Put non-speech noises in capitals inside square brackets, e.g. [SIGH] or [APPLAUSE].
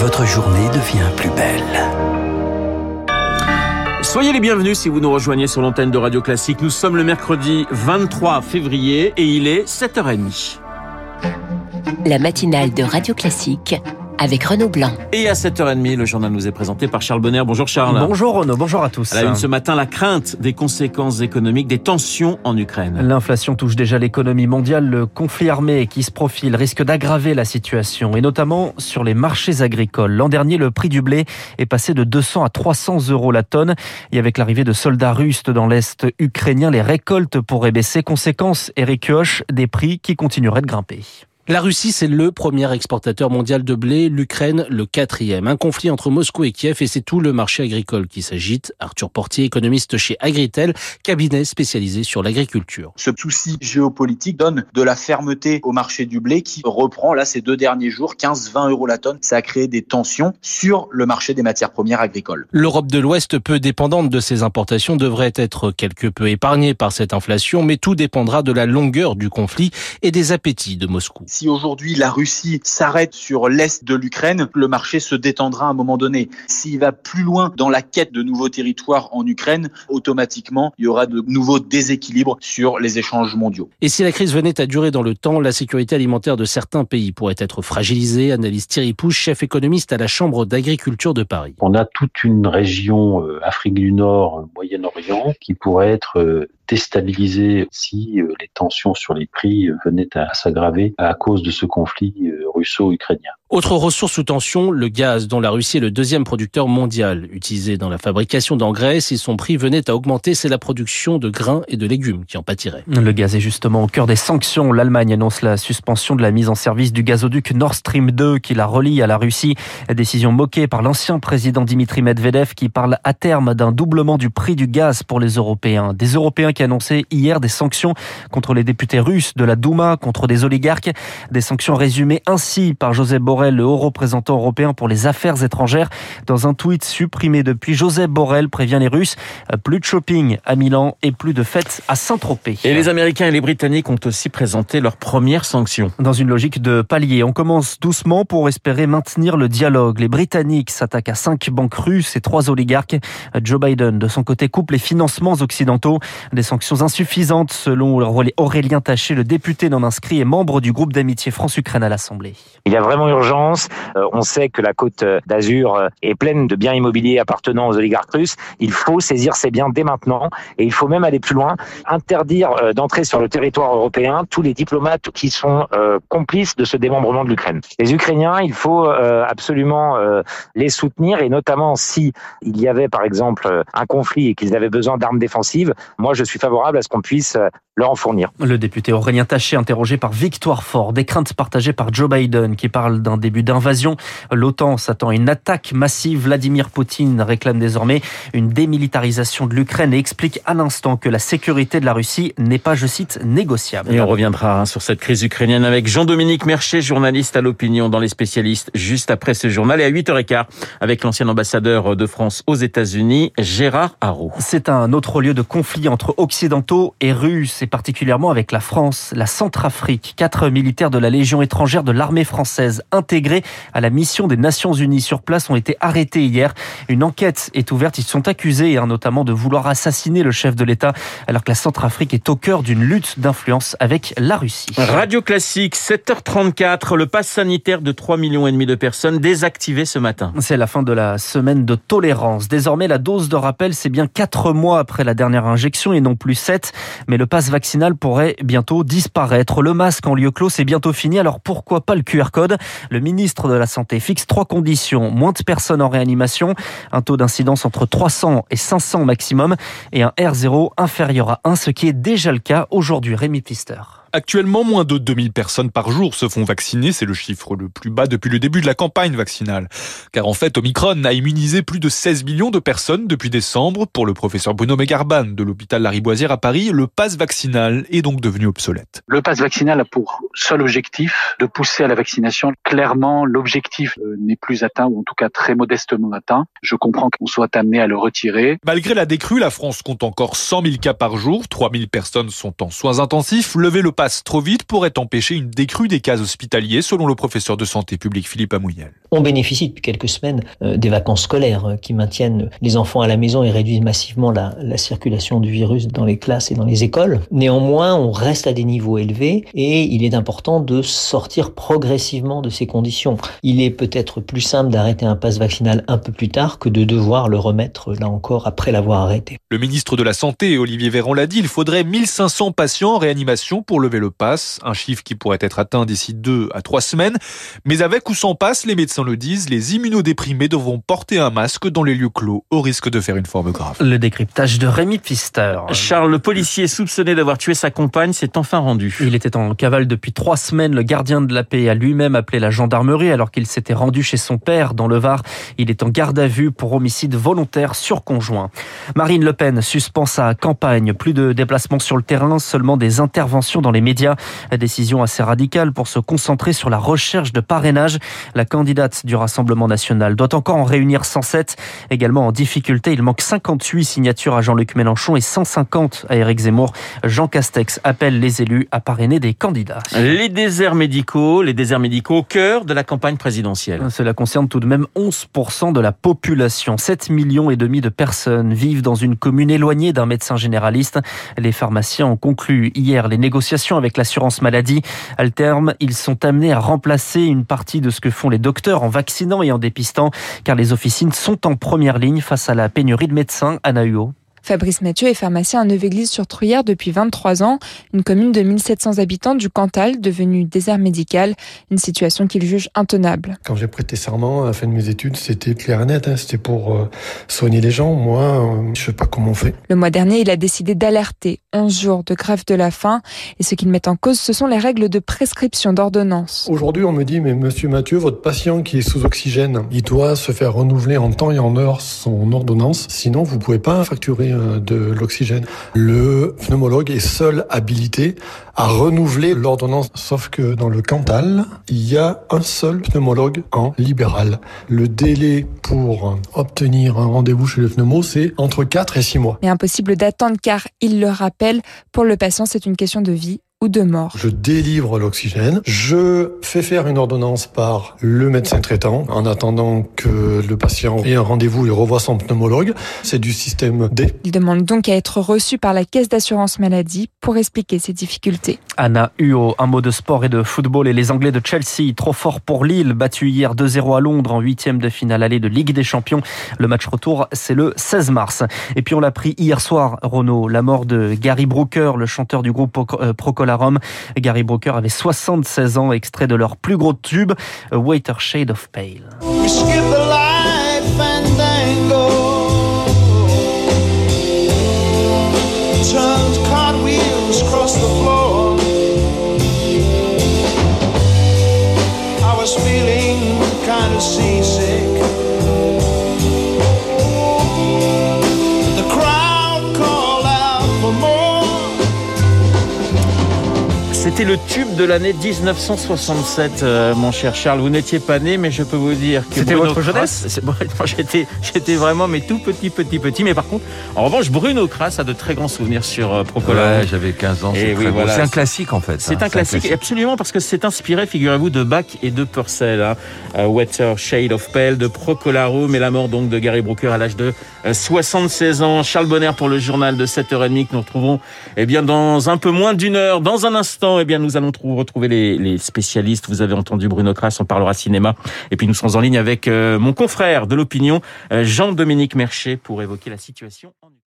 votre journée devient plus belle. Soyez les bienvenus si vous nous rejoignez sur l'antenne de Radio Classique. Nous sommes le mercredi 23 février et il est 7h30. La matinale de Radio Classique avec Renaud Blanc. Et à 7h30, le journal nous est présenté par Charles Bonner. Bonjour Charles. Bonjour Renaud, bonjour à tous. À la une ce matin, la crainte des conséquences économiques des tensions en Ukraine. L'inflation touche déjà l'économie mondiale. Le conflit armé qui se profile risque d'aggraver la situation, et notamment sur les marchés agricoles. L'an dernier, le prix du blé est passé de 200 à 300 euros la tonne. Et avec l'arrivée de soldats russes dans l'Est ukrainien, les récoltes pourraient baisser. Conséquence, Eric Kioch, des prix qui continueraient de grimper. La Russie, c'est le premier exportateur mondial de blé, l'Ukraine le quatrième. Un conflit entre Moscou et Kiev et c'est tout le marché agricole qui s'agite. Arthur Portier, économiste chez Agritel, cabinet spécialisé sur l'agriculture. Ce souci géopolitique donne de la fermeté au marché du blé qui reprend là ces deux derniers jours 15-20 euros la tonne. Ça a créé des tensions sur le marché des matières premières agricoles. L'Europe de l'Ouest, peu dépendante de ses importations, devrait être quelque peu épargnée par cette inflation, mais tout dépendra de la longueur du conflit et des appétits de Moscou si aujourd'hui la Russie s'arrête sur l'est de l'Ukraine, le marché se détendra à un moment donné. S'il va plus loin dans la quête de nouveaux territoires en Ukraine, automatiquement, il y aura de nouveaux déséquilibres sur les échanges mondiaux. Et si la crise venait à durer dans le temps, la sécurité alimentaire de certains pays pourrait être fragilisée, analyse Thierry Pouche, chef économiste à la Chambre d'agriculture de Paris. On a toute une région euh, Afrique du Nord, Moyen-Orient, qui pourrait être euh, déstabilisée si euh, les tensions sur les prix venaient à s'aggraver à cause de ce conflit euh, russo-ukrainien. Autre ressource sous tension, le gaz, dont la Russie est le deuxième producteur mondial. Utilisé dans la fabrication d'engrais, si son prix venait à augmenter, c'est la production de grains et de légumes qui en pâtirait. Le gaz est justement au cœur des sanctions. L'Allemagne annonce la suspension de la mise en service du gazoduc Nord Stream 2 qui la relie à la Russie. Décision moquée par l'ancien président Dimitri Medvedev qui parle à terme d'un doublement du prix du gaz pour les Européens. Des Européens qui annonçaient hier des sanctions contre les députés russes de la Douma, contre des oligarques. Des sanctions résumées ainsi par Joseph Borrell, le haut représentant européen pour les affaires étrangères. Dans un tweet supprimé depuis, Joseph Borrell prévient les Russes, plus de shopping à Milan et plus de fêtes à Saint-Tropez. Et les Américains et les Britanniques ont aussi présenté leurs premières sanctions. Dans une logique de palier, on commence doucement pour espérer maintenir le dialogue. Les Britanniques s'attaquent à cinq banques russes et trois oligarques. Joe Biden, de son côté, coupe les financements occidentaux. Des sanctions insuffisantes selon Aurélien Taché, le député non inscrit et membre du groupe d'amitié France-Ukraine à l'Assemblée. Il y a vraiment urgence. Euh, on sait que la côte d'Azur euh, est pleine de biens immobiliers appartenant aux oligarques russes. Il faut saisir ces biens dès maintenant et il faut même aller plus loin, interdire euh, d'entrer sur le territoire européen tous les diplomates qui sont complices de ce démembrement de l'Ukraine. Les Ukrainiens, il faut absolument les soutenir et notamment si il y avait par exemple un conflit et qu'ils avaient besoin d'armes défensives, moi je suis favorable à ce qu'on puisse leur en fournir. Le député Aurélien Taché, interrogé par Victoire Fort, des craintes partagées par Joe Biden qui parle d'un début d'invasion. L'OTAN s'attend à une attaque massive. Vladimir Poutine réclame désormais une démilitarisation de l'Ukraine et explique à l'instant que la sécurité de la Russie n'est pas, je cite, négociable. Et on reviendra hein, sur cette crise ukrainienne avec Jean-Dominique Mercher, journaliste à l'opinion dans les spécialistes, juste après ce journal et à 8h15 avec l'ancien ambassadeur de France aux États-Unis, Gérard Haro. C'est un autre lieu de conflit entre occidentaux et russes et particulièrement avec la France, la Centrafrique. Quatre militaires de la Légion étrangère de l'armée française intégrés à la mission des Nations Unies sur place ont été arrêtés hier. Une enquête est ouverte. Ils sont accusés hein, notamment de vouloir assassiner le chef de l'État alors que la Centrafrique est au cœur d'une lutte d'influence avec la Russie. Radio Classique, 7h34, le pass sanitaire de 3 millions et demi de personnes désactivé ce matin. C'est la fin de la semaine de tolérance. Désormais, la dose de rappel, c'est bien 4 mois après la dernière injection et non plus 7. Mais le pass vaccinal pourrait bientôt disparaître. Le masque en lieu clos, c'est bientôt fini. Alors pourquoi pas le QR code? Le ministre de la Santé fixe trois conditions. Moins de personnes en réanimation, un taux d'incidence entre 300 et 500 maximum et un R0 inférieur à 1, ce qui est déjà le cas aujourd'hui. Rémi Pister. Actuellement, moins de 2000 personnes par jour se font vacciner. C'est le chiffre le plus bas depuis le début de la campagne vaccinale. Car en fait, Omicron a immunisé plus de 16 millions de personnes depuis décembre. Pour le professeur Bruno Megarban de l'hôpital Lariboisière à Paris, le pass vaccinal est donc devenu obsolète. Le pass vaccinal a pour seul objectif de pousser à la vaccination. Clairement, l'objectif euh, n'est plus atteint, ou en tout cas très modestement atteint. Je comprends qu'on soit amené à le retirer. Malgré la décrue, la France compte encore 100 000 cas par jour. 3 000 personnes sont en soins intensifs. Lever le passe trop vite pourrait empêcher une décrue des cas hospitaliers, selon le professeur de santé publique Philippe Amouyel. On bénéficie depuis quelques semaines euh, des vacances scolaires euh, qui maintiennent les enfants à la maison et réduisent massivement la, la circulation du virus dans les classes et dans les écoles. Néanmoins, on reste à des niveaux élevés et il est important de sortir progressivement de ces conditions. Il est peut-être plus simple d'arrêter un pass vaccinal un peu plus tard que de devoir le remettre là encore après l'avoir arrêté. Le ministre de la Santé, Olivier Véran, l'a dit, il faudrait 1500 patients en réanimation pour lever le pass, un chiffre qui pourrait être atteint d'ici deux à trois semaines. Mais avec ou sans passe, les médecins le disent, les immunodéprimés devront porter un masque dans les lieux clos au risque de faire une forme grave. Le décryptage de Rémi Pfister. Charles, le policier soupçonné d'avoir tué sa compagne, s'est enfin rendu. Il était en cavale depuis trois semaines. Le gardien de la paix a lui-même appelé la gendarmerie alors qu'il s'était rendu chez son père dans le Var. Il est en garde à vue pour homicide volontaire sur conjoint. Marine Le Pen suspend sa campagne. Plus de déplacements sur le terrain, seulement des interventions dans les médias. Décision assez radicale pour se concentrer sur la recherche de parrainage. La candidate du Rassemblement national doit encore en réunir 107. Également en difficulté, il manque 58 signatures à Jean-Luc Mélenchon et 150 à Éric Zemmour. Jean Castex appelle les élus à parrainer des candidats. Les déserts médicaux, les déserts médicaux au cœur de la campagne présidentielle. Cela concerne tout de même 11% de la population. 7 millions et demi de personnes vivent dans une commune éloignée d'un médecin généraliste. Les pharmaciens ont conclu hier les négociations avec l'assurance maladie. À terme, ils sont amenés à remplacer une partie de ce que font les docteurs en vaccinant et en dépistant, car les officines sont en première ligne face à la pénurie de médecins. Anna Huot. Fabrice Mathieu est pharmacien à Neuve-Église-sur-Truyère depuis 23 ans, une commune de 1700 habitants du Cantal, devenue désert médical, une situation qu'il juge intenable. Quand j'ai prêté serment à la fin de mes études, c'était clair et net, hein, c'était pour euh, soigner les gens. Moi, euh, je sais pas comment on fait. Le mois dernier, il a décidé d'alerter 11 jours de grève de la faim, et ce qu'il met en cause, ce sont les règles de prescription d'ordonnance. Aujourd'hui, on me dit, mais monsieur Mathieu, votre patient qui est sous oxygène, il doit se faire renouveler en temps et en heure son ordonnance, sinon vous pouvez pas facturer de l'oxygène. Le pneumologue est seul habilité à renouveler l'ordonnance, sauf que dans le Cantal, il y a un seul pneumologue en libéral. Le délai pour obtenir un rendez-vous chez le pneumo, c'est entre 4 et 6 mois. Mais impossible d'attendre car, il le rappelle, pour le patient, c'est une question de vie ou de mort. Je délivre l'oxygène, je fais faire une ordonnance par le médecin traitant en attendant que le patient ait un rendez-vous et revoie son pneumologue. C'est du système D. Il demande donc à être reçu par la caisse d'assurance maladie pour expliquer ses difficultés. Anna Huot, un mot de sport et de football et les Anglais de Chelsea, trop fort pour Lille, battu hier 2-0 à Londres en huitième de finale allée de Ligue des Champions. Le match retour, c'est le 16 mars. Et puis on l'a pris hier soir, Renaud, la mort de Gary Brooker, le chanteur du groupe Rome. Gary Brooker avait 76 ans, extrait de leur plus gros tube, A Waiter Shade of Pale. C'était le tube de l'année 1967, euh, mon cher Charles. Vous n'étiez pas né, mais je peux vous dire que C'était votre bon, [LAUGHS] J'étais, j'étais vraiment mais tout petit, petit, petit. Mais par contre, en revanche, Bruno Kras a de très grands souvenirs sur euh. Ouais, j'avais 15 ans. Et C'est oui, voilà. C'est un classique en fait. C'est hein, un classique, absolument, parce que c'est inspiré, figurez-vous, de Bach et de Purcell. Hein. Euh, Wetter Shade of Pale, de Procolarum, et la mort donc de Gary Brooker à l'âge de euh, 76 ans. Charles Bonner pour le journal de 7h30 que nous retrouvons eh bien, dans un peu moins d'une heure. Dans un instant, eh bien, nous allons trou- retrouver les, spécialistes. Vous avez entendu Bruno Kras, on parlera cinéma. Et puis nous sommes en ligne avec euh, mon confrère de l'opinion, euh, Jean-Dominique Mercher, pour évoquer la situation